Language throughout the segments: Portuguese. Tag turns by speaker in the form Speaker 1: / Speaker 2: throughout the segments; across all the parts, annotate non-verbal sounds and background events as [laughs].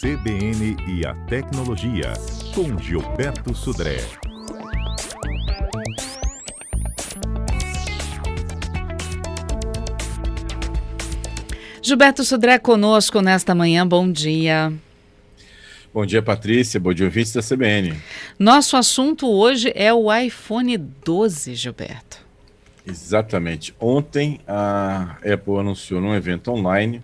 Speaker 1: CBN e a Tecnologia, com Gilberto Sudré.
Speaker 2: Gilberto Sudré conosco nesta manhã, bom dia.
Speaker 3: Bom dia, Patrícia. Bom dia, ouvintes da CBN.
Speaker 2: Nosso assunto hoje é o iPhone 12, Gilberto.
Speaker 3: Exatamente. Ontem a Apple anunciou num evento online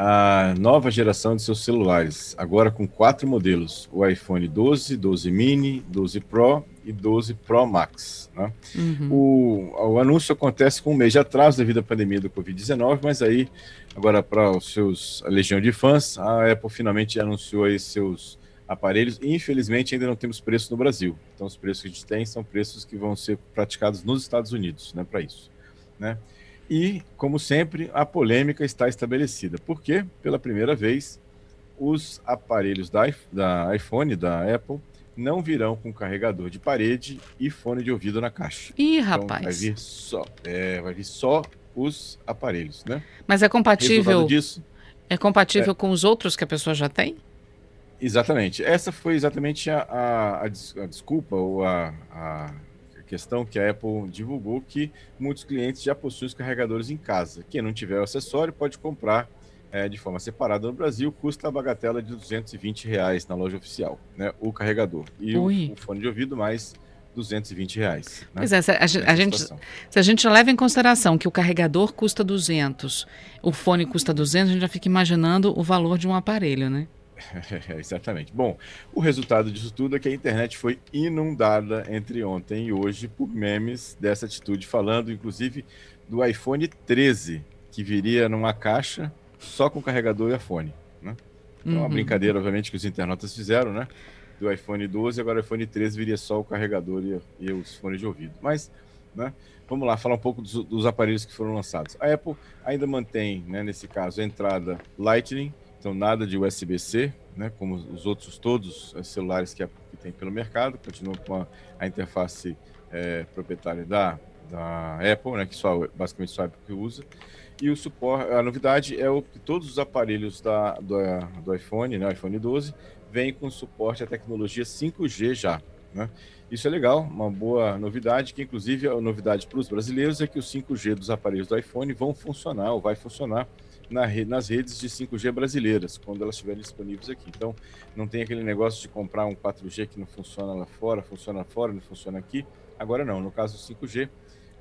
Speaker 3: a nova geração de seus celulares, agora com quatro modelos: o iPhone 12, 12 mini, 12 Pro e 12 Pro Max. Né? Uhum. O, o, anúncio acontece com um mês de atraso devido à pandemia do Covid-19, mas aí, agora para os seus a legião de fãs, a Apple finalmente anunciou aí seus aparelhos e infelizmente ainda não temos preço no Brasil. Então os preços que a gente tem são preços que vão ser praticados nos Estados Unidos, né, para isso, né? E, como sempre, a polêmica está estabelecida. Porque, pela primeira vez, os aparelhos da, da iPhone, da Apple, não virão com carregador de parede e fone de ouvido na caixa.
Speaker 2: Ih, então, rapaz.
Speaker 3: Vai vir só, é, vai vir só os aparelhos, né?
Speaker 2: Mas é compatível. Disso, é compatível é, com os outros que a pessoa já tem?
Speaker 3: Exatamente. Essa foi exatamente a, a, a, desculpa ou a, a questão que a Apple divulgou que muitos clientes já possuem os carregadores em casa. Quem não tiver o acessório pode comprar é, de forma separada no Brasil, custa a bagatela de 220 reais na loja oficial, né? O carregador. E o, o, fone de ouvido mais 220 reais.
Speaker 2: Né? Pois é, a, a, a gente, se a gente leva em consideração que o carregador custa 200, o fone custa 200, a gente já fica imaginando o valor de um aparelho, né? [laughs]
Speaker 3: exatamente. Bom, o resultado disso tudo é que a internet foi inundada entre ontem e hoje por memes dessa atitude, falando inclusive do iPhone 13, que viria numa caixa só com carregador e iPhone. Né? Então, uhum. uma brincadeira, obviamente, que os internautas fizeram, né? Do iPhone 12, agora o iPhone 13 viria só o carregador e, e os fones de ouvido. Mas, né? Vamos lá, falar um pouco dos, dos aparelhos que foram lançados. A Apple ainda mantém, né, nesse caso, a entrada Lightning, então, nada de USB-C, né, como os outros todos os celulares que, que tem pelo mercado, continua com a, a interface é, proprietária da, da Apple, né, que só, basicamente só a Apple que usa. E o suporte, a novidade é o que todos os aparelhos da, do, do iPhone, né, iPhone 12, vêm com suporte à tecnologia 5G já. Né? Isso é legal, uma boa novidade, que inclusive a novidade para os brasileiros é que o 5G dos aparelhos do iPhone vão funcionar, ou vai funcionar na rede, nas redes de 5G brasileiras, quando elas estiverem disponíveis aqui. Então, não tem aquele negócio de comprar um 4G que não funciona lá fora, funciona fora, não funciona aqui. Agora não, no caso do 5G,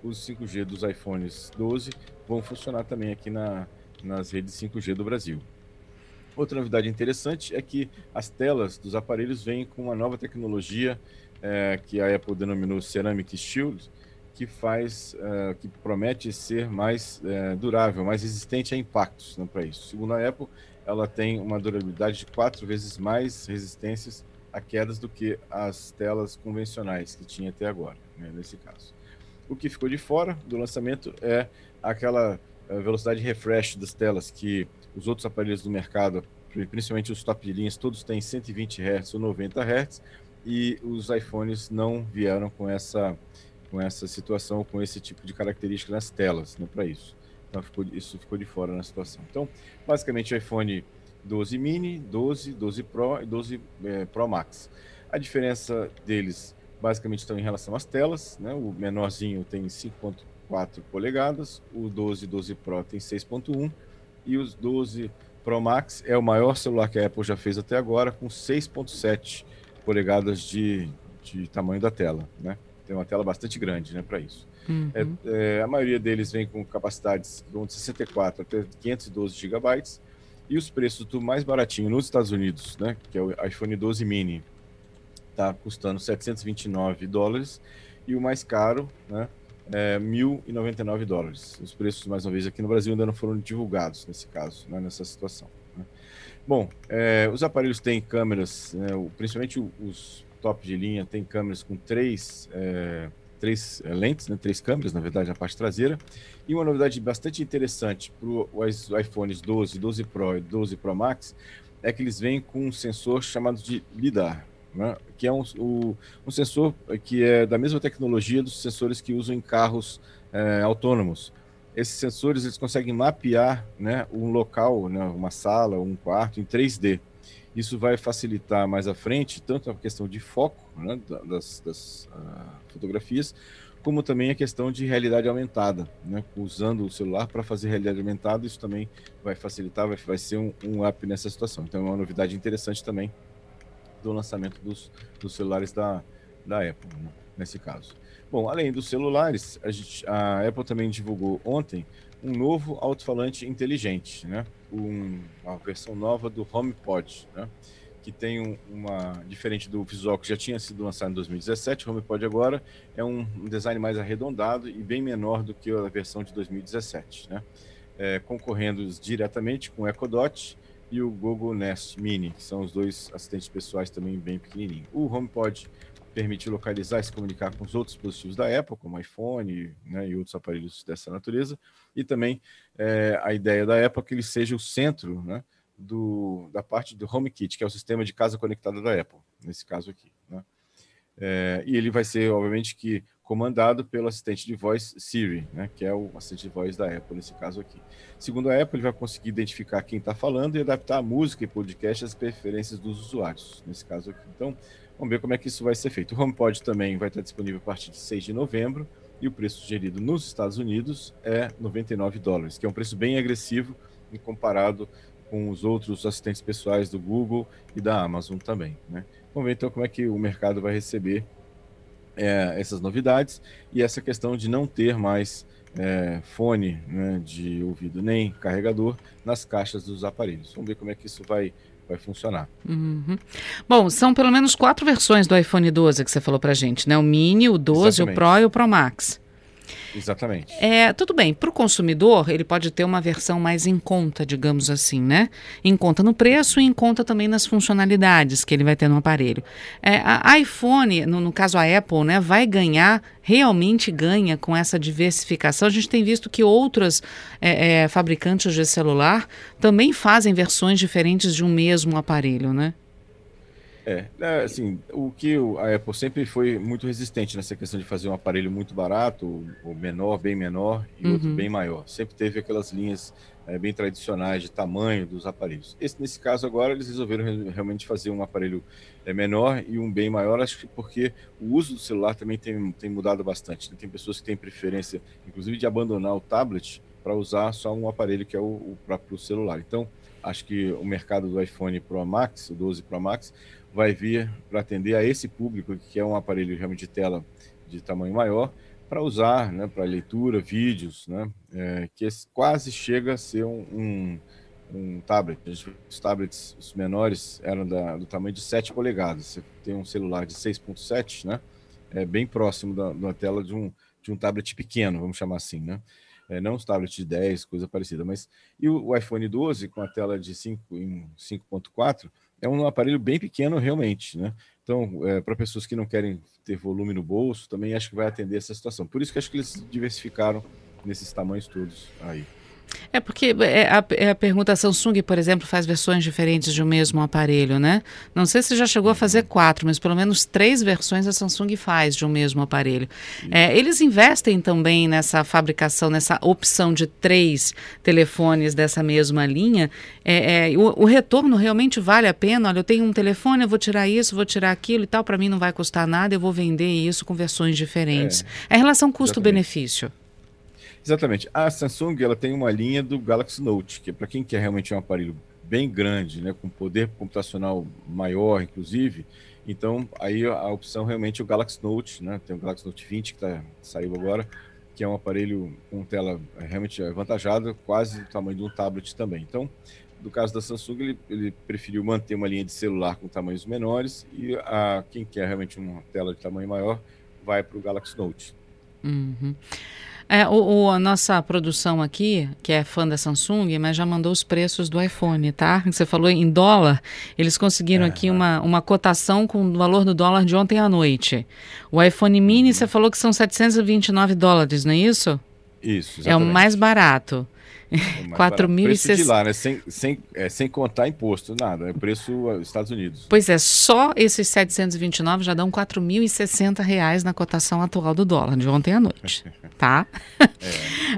Speaker 3: os 5G dos iPhones 12 vão funcionar também aqui na, nas redes 5G do Brasil. Outra novidade interessante é que as telas dos aparelhos vêm com uma nova tecnologia é, que a Apple denominou Ceramic Shield, que faz, uh, que promete ser mais uh, durável, mais resistente a impactos né, para isso. Segundo a Apple, ela tem uma durabilidade de quatro vezes mais resistências a quedas do que as telas convencionais que tinha até agora, né, nesse caso. O que ficou de fora do lançamento é aquela uh, velocidade de refresh das telas que os outros aparelhos do mercado, principalmente os top de linhas, todos têm 120 Hz ou 90 Hz, e os iPhones não vieram com essa com essa situação, com esse tipo de característica nas telas, né, para isso. Então ficou, isso ficou de fora na situação. Então, basicamente, iPhone 12 mini, 12, 12 Pro e 12 é, Pro Max. A diferença deles basicamente estão em relação às telas, né? O menorzinho tem 5.4 polegadas, o 12 12 Pro tem 6.1 e os 12 Pro Max é o maior celular que a Apple já fez até agora com 6.7 polegadas de, de tamanho da tela, né? tem uma tela bastante grande né, para isso. Uhum. É, é, a maioria deles vem com capacidades de 64 até 512 GB e os preços do mais baratinho nos Estados Unidos, né, que é o iPhone 12 mini, está custando 729 dólares e o mais caro, né, é 1.099 dólares. Os preços, mais uma vez, aqui no Brasil ainda não foram divulgados nesse caso, né, nessa situação. Né. Bom, é, os aparelhos têm câmeras, né, principalmente os top de linha tem câmeras com três, é, três é, lentes, né, três câmeras, na verdade, na parte traseira. E uma novidade bastante interessante para os iPhones 12, 12 Pro e 12 Pro Max é que eles vêm com um sensor chamado de LIDAR, né, que é um, o, um sensor que é da mesma tecnologia dos sensores que usam em carros é, autônomos. Esses sensores eles conseguem mapear né, um local, né, uma sala, um quarto em 3D. Isso vai facilitar mais à frente tanto a questão de foco né, das, das uh, fotografias, como também a questão de realidade aumentada, né, usando o celular para fazer realidade aumentada, isso também vai facilitar, vai, vai ser um, um up nessa situação. Então é uma novidade interessante também do lançamento dos, dos celulares da, da Apple, nesse caso. Bom, além dos celulares, a, gente, a Apple também divulgou ontem um novo alto-falante inteligente, né? Um, uma versão nova do HomePod, né? que tem um, uma diferente do visual que já tinha sido lançado em 2017, o HomePod agora é um, um design mais arredondado e bem menor do que a versão de 2017, né? É, concorrendo diretamente com o Echo Dot e o Google Nest Mini, que são os dois assistentes pessoais também bem pequenininhos. O HomePod permite localizar e se comunicar com os outros dispositivos da Apple, como iPhone né, e outros aparelhos dessa natureza, e também é, a ideia da Apple é que ele seja o centro né, do, da parte do HomeKit, que é o sistema de casa conectada da Apple, nesse caso aqui. Né? É, e ele vai ser, obviamente, que comandado pelo assistente de voz Siri, né, que é o assistente de voz da Apple nesse caso aqui. Segundo a Apple, ele vai conseguir identificar quem está falando e adaptar a música e podcast às preferências dos usuários, nesse caso aqui. Então, Vamos ver como é que isso vai ser feito. O HomePod também vai estar disponível a partir de 6 de novembro e o preço sugerido nos Estados Unidos é 99 dólares, que é um preço bem agressivo em comparado com os outros assistentes pessoais do Google e da Amazon também. Né? Vamos ver então como é que o mercado vai receber é, essas novidades e essa questão de não ter mais é, fone né, de ouvido nem carregador nas caixas dos aparelhos. Vamos ver como é que isso vai vai funcionar.
Speaker 2: Uhum. Bom, são pelo menos quatro versões do iPhone 12 que você falou para gente, né? O Mini, o 12, Exatamente. o Pro e o Pro Max.
Speaker 3: Exatamente.
Speaker 2: É, tudo bem, para o consumidor, ele pode ter uma versão mais em conta, digamos assim, né? Em conta no preço e em conta também nas funcionalidades que ele vai ter no aparelho. É, a iPhone, no, no, caso a Apple, né, vai ganhar, realmente ganha com essa diversificação. A gente tem visto que outras é, é, fabricantes de celular também fazem versões diferentes de um mesmo aparelho, né?
Speaker 3: É, é, assim, o que a Apple sempre foi muito resistente nessa questão de fazer um aparelho muito barato, ou menor, bem menor, e uhum. outro bem maior. Sempre teve aquelas linhas é, bem tradicionais de tamanho dos aparelhos. Esse, nesse caso agora, eles resolveram realmente fazer um aparelho é, menor e um bem maior, acho que porque o uso do celular também tem, tem mudado bastante. Né? Tem pessoas que têm preferência, inclusive, de abandonar o tablet para usar só um aparelho que é o, o próprio celular. Então, acho que o mercado do iPhone Pro Max, o 12 Pro Max, vai vir para atender a esse público que é um aparelho realmente de tela de tamanho maior para usar, né, para leitura, vídeos, né, é, que quase chega a ser um, um, um tablet. Os tablets os menores eram da, do tamanho de 7 polegadas. Você tem um celular de 6.7, né, é bem próximo da, da tela de um, de um tablet pequeno, vamos chamar assim, né. É, não os tablets de 10, coisa parecida, mas e o, o iPhone 12 com a tela de 5 em 5.4 é um aparelho bem pequeno realmente, né? Então, é, para pessoas que não querem ter volume no bolso, também acho que vai atender essa situação. Por isso que acho que eles diversificaram nesses tamanhos todos aí.
Speaker 2: É porque é a, é a, pergunta Samsung, por exemplo, faz versões diferentes de um mesmo aparelho, né? Não sei se já chegou a fazer quatro, mas pelo menos três versões a Samsung faz de um mesmo aparelho. É, eles investem também nessa fabricação, nessa opção de três telefones dessa mesma linha. É, é, o, o, retorno realmente vale a pena? Olha, eu tenho um telefone, eu vou tirar isso, vou tirar aquilo e tal, para mim não vai custar nada, eu vou vender isso com versões diferentes. É, a relação custo-benefício.
Speaker 3: Exatamente. A Samsung ela tem uma linha do Galaxy Note, que é para quem quer realmente um aparelho bem grande, né, com poder computacional maior, inclusive. Então, aí a opção realmente é o Galaxy Note, né? Tem o Galaxy Note 20 que tá, saiu agora, que é um aparelho com tela realmente avantajada, quase do tamanho de um tablet também. Então, no caso da Samsung, ele, ele preferiu manter uma linha de celular com tamanhos menores e a quem quer realmente uma tela de tamanho maior vai para o Galaxy Note.
Speaker 2: Uhum. É, o, o, a nossa produção aqui, que é fã da Samsung, mas já mandou os preços do iPhone, tá? Você falou em dólar, eles conseguiram é, aqui uma, uma cotação com o valor do dólar de ontem à noite. O iPhone mini, uhum. você falou que são 729 dólares, não é isso?
Speaker 3: Isso,
Speaker 2: exatamente. É o mais barato. 4 [laughs] mil
Speaker 3: preço de lá, né? Sem, sem, é, sem contar imposto, nada. É preço Estados Unidos.
Speaker 2: Pois é, só esses 729 já dão 4.060 reais na cotação atual do dólar, de ontem à noite, [laughs] tá? É.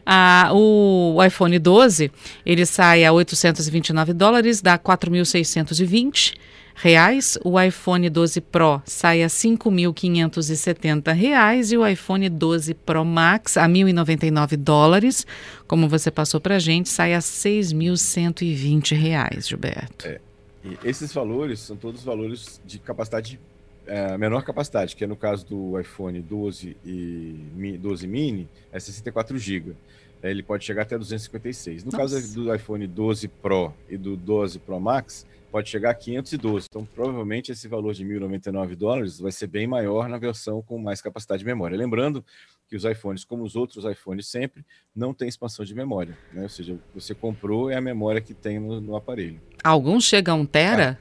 Speaker 2: [laughs] ah, o, o iPhone 12, ele sai a 829 dólares, dá 4.620 reais, o iPhone 12 Pro sai a 5.570 reais e o iPhone 12 Pro Max a 1.099 dólares, como você passou para a gente, sai a 6.120 reais, Gilberto.
Speaker 3: É. E esses valores são todos valores de capacidade é, menor capacidade, que é no caso do iPhone 12 e 12 mini, é 64 GB. Ele pode chegar até 256. No Nossa. caso do iPhone 12 Pro e do 12 Pro Max, pode chegar a 512. Então, provavelmente, esse valor de 1.099 dólares vai ser bem maior na versão com mais capacidade de memória. Lembrando que os iPhones, como os outros iPhones sempre, não tem expansão de memória. Né? Ou seja, você comprou é a memória que tem no, no aparelho.
Speaker 2: Alguns chegam a um tera?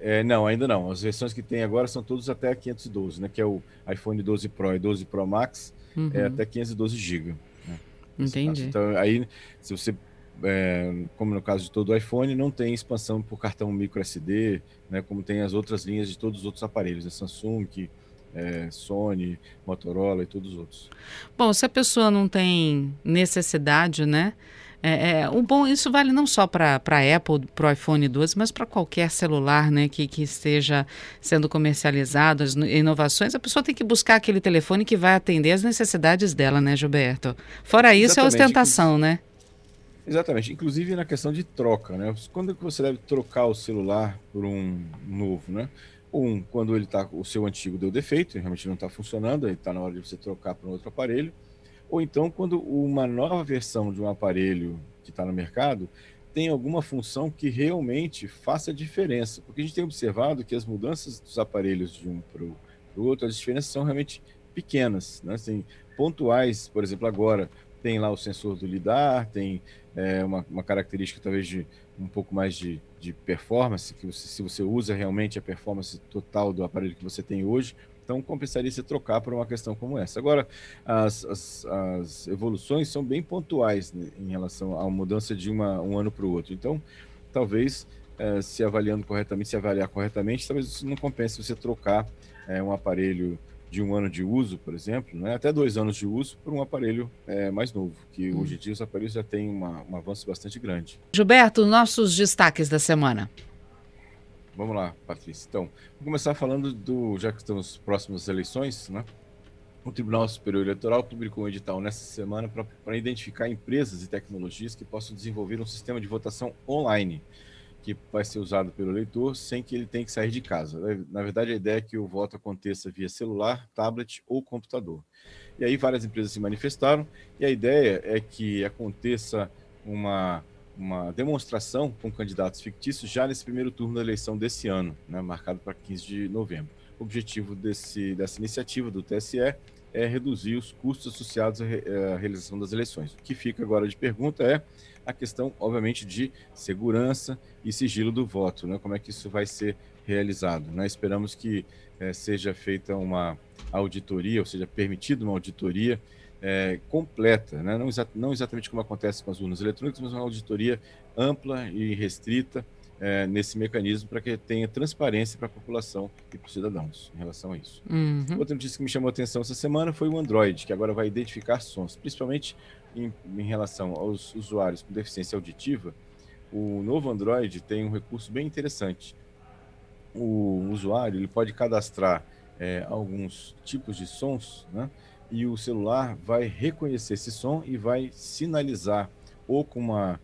Speaker 3: É. é, não, ainda não. As versões que tem agora são todas até 512, né? Que é o iPhone 12 Pro e 12 Pro Max, é uhum. é até 512 GB. Né?
Speaker 2: Entendi.
Speaker 3: Então, aí, se você é, como no caso de todo o iPhone, não tem expansão por cartão micro SD, né, como tem as outras linhas de todos os outros aparelhos, né, Samsung, é, Sony, Motorola e todos os outros.
Speaker 2: Bom, se a pessoa não tem necessidade, né? É, é, o bom, isso vale não só para a Apple, para o iPhone 12, mas para qualquer celular né, que, que esteja sendo comercializado, as inovações, a pessoa tem que buscar aquele telefone que vai atender as necessidades dela, né, Gilberto? Fora isso, Exatamente. é ostentação, né?
Speaker 3: Exatamente, inclusive na questão de troca, né? Quando que você deve trocar o celular por um novo, né? Um, quando ele tá, o seu antigo deu defeito, realmente não está funcionando, aí está na hora de você trocar para um outro aparelho. Ou então quando uma nova versão de um aparelho que está no mercado tem alguma função que realmente faça diferença. Porque a gente tem observado que as mudanças dos aparelhos de um para o outro, as diferenças são realmente pequenas, né? Assim, pontuais, por exemplo, agora tem lá o sensor do lidar, tem é, uma, uma, característica talvez de um pouco mais de, de performance, que você, se você usa realmente a performance total do aparelho que você tem hoje, então compensaria se trocar por uma questão como essa. Agora, as, as, as evoluções são bem pontuais né, em relação à mudança de uma, um ano para o outro. Então, talvez é, se avaliando corretamente, se avaliar corretamente, talvez isso não compense você trocar é, um aparelho de um ano de uso, por exemplo, né, até dois anos de uso, por um aparelho é, mais novo, que hum. hoje em dia os aparelhos já têm uma, um avanço bastante grande.
Speaker 2: Gilberto, nossos destaques da semana.
Speaker 3: Vamos lá, Patrícia. Então, vamos começar falando do, já que estamos próximos às eleições, né? O Tribunal Superior Eleitoral publicou um edital nessa semana para identificar empresas e tecnologias que possam desenvolver um sistema de votação online que vai ser usado pelo eleitor sem que ele tenha que sair de casa. Na verdade, a ideia é que o voto aconteça via celular, tablet ou computador. E aí várias empresas se manifestaram e a ideia é que aconteça uma, uma demonstração com candidatos fictícios já nesse primeiro turno da eleição desse ano, né, marcado para 15 de novembro. O objetivo desse, dessa iniciativa do TSE é reduzir os custos associados à, à realização das eleições. O que fica agora de pergunta é a questão, obviamente, de segurança e sigilo do voto, né? Como é que isso vai ser realizado? Né? Esperamos que é, seja feita uma auditoria, ou seja, permitida uma auditoria é, completa, né? não, exa não, exatamente como acontece com as urnas eletrônicas, mas uma auditoria ampla e restrita é, nesse mecanismo para que tenha transparência para a população e para os cidadãos em relação a isso.
Speaker 2: Uhum.
Speaker 3: Outra notícia que me chamou a atenção essa semana foi o Android, que agora vai identificar sons, principalmente em, em relação aos usuários com deficiência auditiva, o novo Android tem um recurso bem interessante. O usuário ele pode cadastrar é, alguns tipos de sons, né? e o celular vai reconhecer esse som e vai sinalizar ou com uma,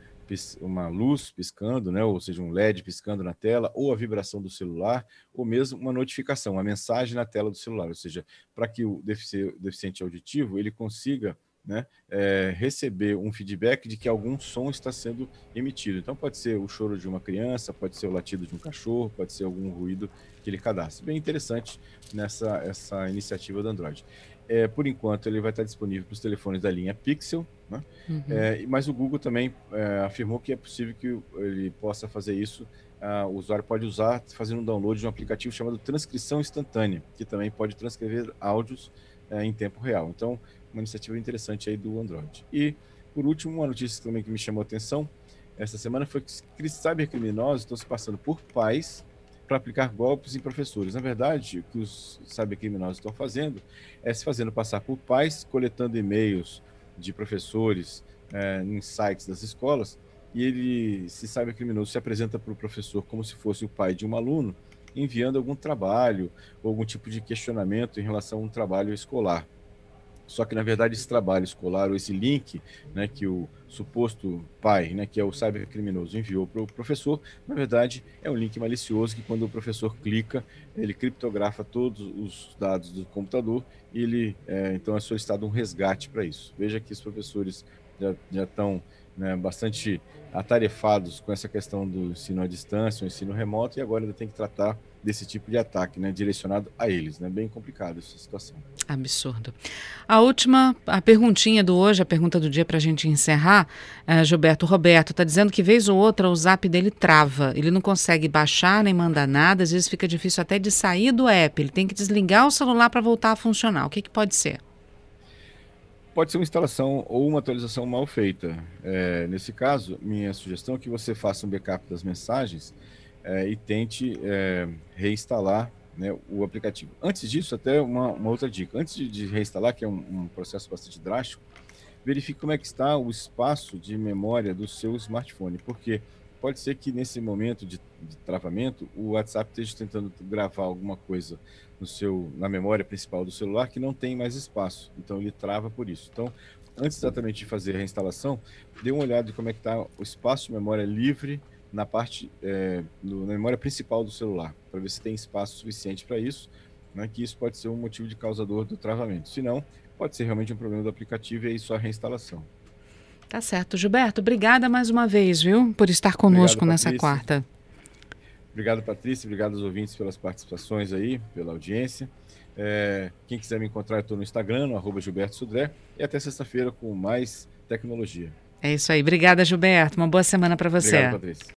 Speaker 3: uma luz piscando, né? ou seja, um LED piscando na tela, ou a vibração do celular, ou mesmo uma notificação, uma mensagem na tela do celular, ou seja, para que o deficiente auditivo ele consiga né, é, receber um feedback de que algum som está sendo emitido. Então, pode ser o choro de uma criança, pode ser o latido de um cachorro, pode ser algum ruído que ele cadastre. Bem interessante nessa essa iniciativa do Android. É, por enquanto, ele vai estar disponível para os telefones da linha Pixel, né? uhum. é, mas o Google também é, afirmou que é possível que ele possa fazer isso. O usuário pode usar fazendo um download de um aplicativo chamado Transcrição Instantânea, que também pode transcrever áudios é, em tempo real. Então, uma iniciativa interessante aí do Android. E, por último, uma notícia também que me chamou a atenção essa semana foi que cybercriminosos estão se passando por pais para aplicar golpes em professores. Na verdade, o que os cybercriminosos estão fazendo é se fazendo passar por pais, coletando e-mails de professores é, em sites das escolas, e ele, esse cybercriminoso, se apresenta para o professor como se fosse o pai de um aluno, enviando algum trabalho ou algum tipo de questionamento em relação a um trabalho escolar. Só que, na verdade, esse trabalho escolar, ou esse link né, que o suposto pai, né, que é o cybercriminoso, enviou para o professor, na verdade, é um link malicioso que, quando o professor clica, ele criptografa todos os dados do computador e ele, é, então, é solicitado um resgate para isso. Veja que os professores já, estão né, bastante atarefados com essa questão do ensino à distância, o ensino remoto, e agora ainda tem que tratar desse tipo de ataque, né, direcionado a eles, né, bem complicado essa situação.
Speaker 2: Absurdo. A última, a perguntinha do hoje, a pergunta do dia para a gente encerrar, é, Gilberto Roberto está dizendo que vez ou outra o Zap dele trava, ele não consegue baixar nem mandar nada, às vezes fica difícil até de sair do app, ele tem que desligar o celular para voltar a funcionar. O que, que pode ser?
Speaker 3: Pode ser uma instalação ou uma atualização mal feita. É, nesse caso, minha sugestão é que você faça um backup das mensagens é, e tente é, reinstalar né, o aplicativo. Antes disso, até uma, uma outra dica. Antes de, de reinstalar, que é um, um, processo bastante drástico, verifique como é que está o espaço de memória do seu smartphone, porque pode ser que nesse momento de, de travamento o WhatsApp esteja tentando gravar alguma coisa no seu, na memória principal do celular que não tem mais espaço. Então ele trava por isso. Então, antes exatamente de fazer a reinstalação, dê uma olhada de como é que está o espaço de memória livre na parte é, no, na memória principal do celular, para ver se tem espaço suficiente para isso, né, que isso pode ser um motivo de causador do travamento. Se não, pode ser realmente um problema do aplicativo e aí só a reinstalação.
Speaker 2: Tá certo. Gilberto, obrigada mais uma vez, viu, por estar conosco Obrigado, nessa quarta.
Speaker 3: Obrigado, Patrícia. Obrigado aos ouvintes pelas participações aí, pela audiência. É, quem quiser me encontrar, eu estou no Instagram, no arroba Gilberto Sudré. E até sexta-feira com mais tecnologia.
Speaker 2: É isso aí. Obrigada, Gilberto. Uma boa semana para você.
Speaker 3: Obrigado, Patrícia.